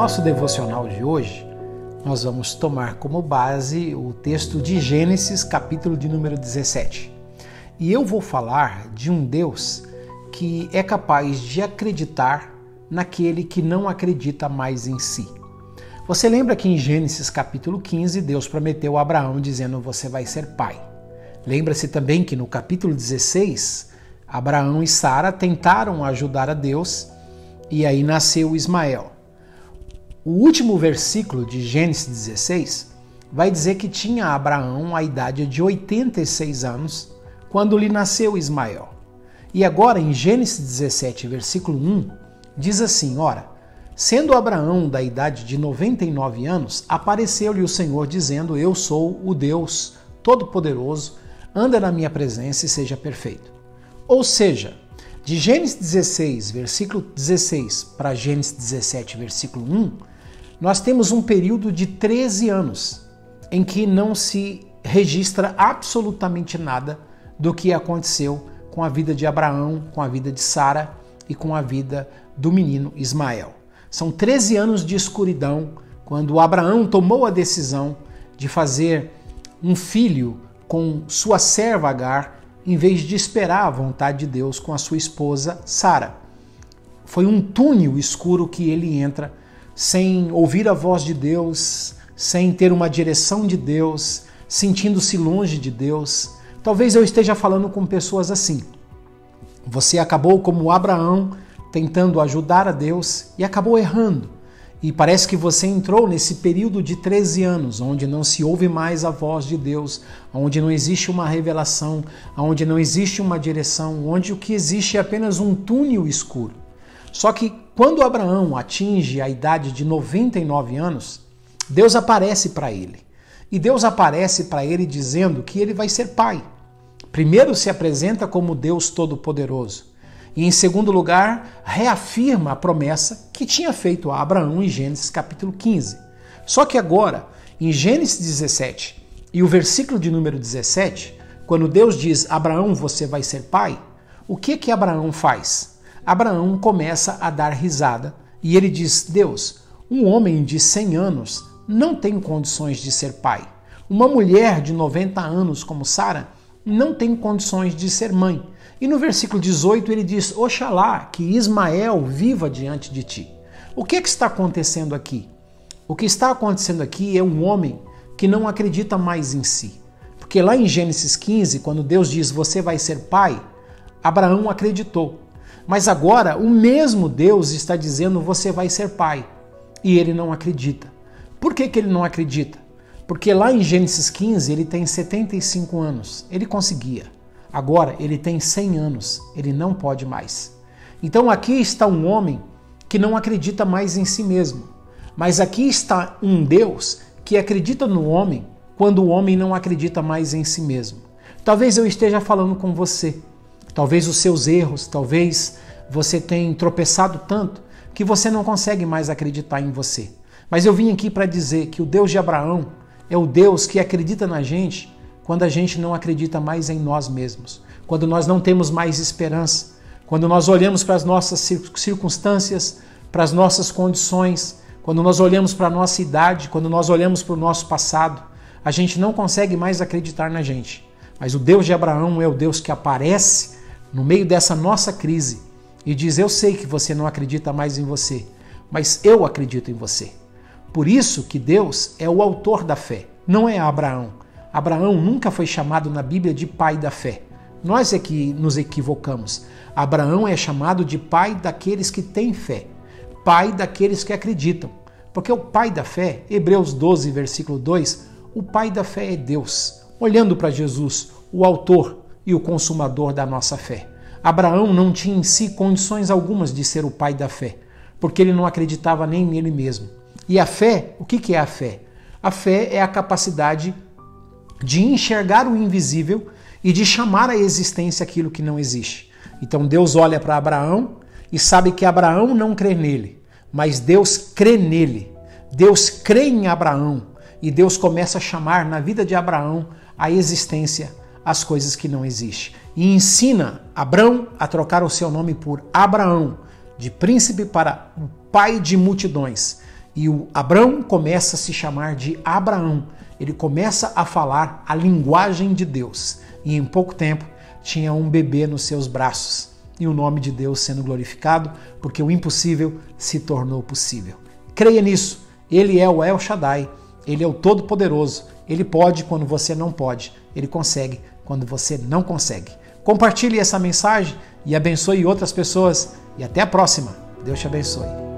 nosso devocional de hoje, nós vamos tomar como base o texto de Gênesis, capítulo de número 17. E eu vou falar de um Deus que é capaz de acreditar naquele que não acredita mais em si. Você lembra que em Gênesis capítulo 15 Deus prometeu a Abraão dizendo: Você vai ser pai. Lembra-se também que no capítulo 16 Abraão e Sara tentaram ajudar a Deus e aí nasceu Ismael. O último versículo de Gênesis 16 vai dizer que tinha Abraão a idade de 86 anos quando lhe nasceu Ismael. E agora em Gênesis 17, versículo 1, diz assim: Ora, sendo Abraão da idade de 99 anos, apareceu-lhe o Senhor dizendo: Eu sou o Deus Todo-Poderoso, anda na minha presença e seja perfeito. Ou seja, de Gênesis 16, versículo 16 para Gênesis 17, versículo 1, nós temos um período de 13 anos em que não se registra absolutamente nada do que aconteceu com a vida de Abraão, com a vida de Sara e com a vida do menino Ismael. São 13 anos de escuridão quando Abraão tomou a decisão de fazer um filho com sua serva Agar, em vez de esperar a vontade de Deus com a sua esposa Sara. Foi um túnel escuro que ele entra sem ouvir a voz de Deus, sem ter uma direção de Deus, sentindo-se longe de Deus. Talvez eu esteja falando com pessoas assim. Você acabou como Abraão, tentando ajudar a Deus e acabou errando. E parece que você entrou nesse período de 13 anos, onde não se ouve mais a voz de Deus, onde não existe uma revelação, onde não existe uma direção, onde o que existe é apenas um túnel escuro. Só que quando Abraão atinge a idade de 99 anos, Deus aparece para ele. E Deus aparece para ele dizendo que ele vai ser pai. Primeiro se apresenta como Deus Todo-Poderoso. E em segundo lugar, reafirma a promessa que tinha feito a Abraão em Gênesis capítulo 15. Só que agora, em Gênesis 17 e o versículo de número 17, quando Deus diz: Abraão, você vai ser pai, o que que Abraão faz? Abraão começa a dar risada e ele diz: Deus, um homem de 100 anos não tem condições de ser pai. Uma mulher de 90 anos como Sara não tem condições de ser mãe. E no versículo 18 ele diz: Oxalá que Ismael viva diante de ti. O que, é que está acontecendo aqui? O que está acontecendo aqui é um homem que não acredita mais em si. Porque lá em Gênesis 15, quando Deus diz você vai ser pai, Abraão acreditou. Mas agora o mesmo Deus está dizendo você vai ser pai. E ele não acredita. Por que, que ele não acredita? Porque lá em Gênesis 15 ele tem 75 anos. Ele conseguia. Agora ele tem 100 anos. Ele não pode mais. Então aqui está um homem que não acredita mais em si mesmo. Mas aqui está um Deus que acredita no homem quando o homem não acredita mais em si mesmo. Talvez eu esteja falando com você Talvez os seus erros, talvez você tenha tropeçado tanto que você não consegue mais acreditar em você. Mas eu vim aqui para dizer que o Deus de Abraão é o Deus que acredita na gente quando a gente não acredita mais em nós mesmos, quando nós não temos mais esperança, quando nós olhamos para as nossas circunstâncias, para as nossas condições, quando nós olhamos para a nossa idade, quando nós olhamos para o nosso passado, a gente não consegue mais acreditar na gente. Mas o Deus de Abraão é o Deus que aparece no meio dessa nossa crise e diz: Eu sei que você não acredita mais em você, mas eu acredito em você. Por isso que Deus é o autor da fé, não é Abraão. Abraão nunca foi chamado na Bíblia de pai da fé. Nós é que nos equivocamos. Abraão é chamado de pai daqueles que têm fé, pai daqueles que acreditam. Porque o pai da fé, Hebreus 12, versículo 2, o pai da fé é Deus. Olhando para Jesus, o autor e o consumador da nossa fé. Abraão não tinha em si condições algumas de ser o pai da fé, porque ele não acreditava nem nele mesmo. E a fé, o que é a fé? A fé é a capacidade de enxergar o invisível e de chamar à existência aquilo que não existe. Então Deus olha para Abraão e sabe que Abraão não crê nele, mas Deus crê nele. Deus crê em Abraão e Deus começa a chamar na vida de Abraão a existência as coisas que não existem. E ensina Abraão a trocar o seu nome por Abraão, de príncipe para o pai de multidões. E o Abraão começa a se chamar de Abraão. Ele começa a falar a linguagem de Deus. E em pouco tempo tinha um bebê nos seus braços. E o nome de Deus sendo glorificado, porque o impossível se tornou possível. Creia nisso. Ele é o El Shaddai. Ele é o Todo-Poderoso. Ele pode quando você não pode. Ele consegue quando você não consegue. Compartilhe essa mensagem e abençoe outras pessoas. E até a próxima. Deus te abençoe.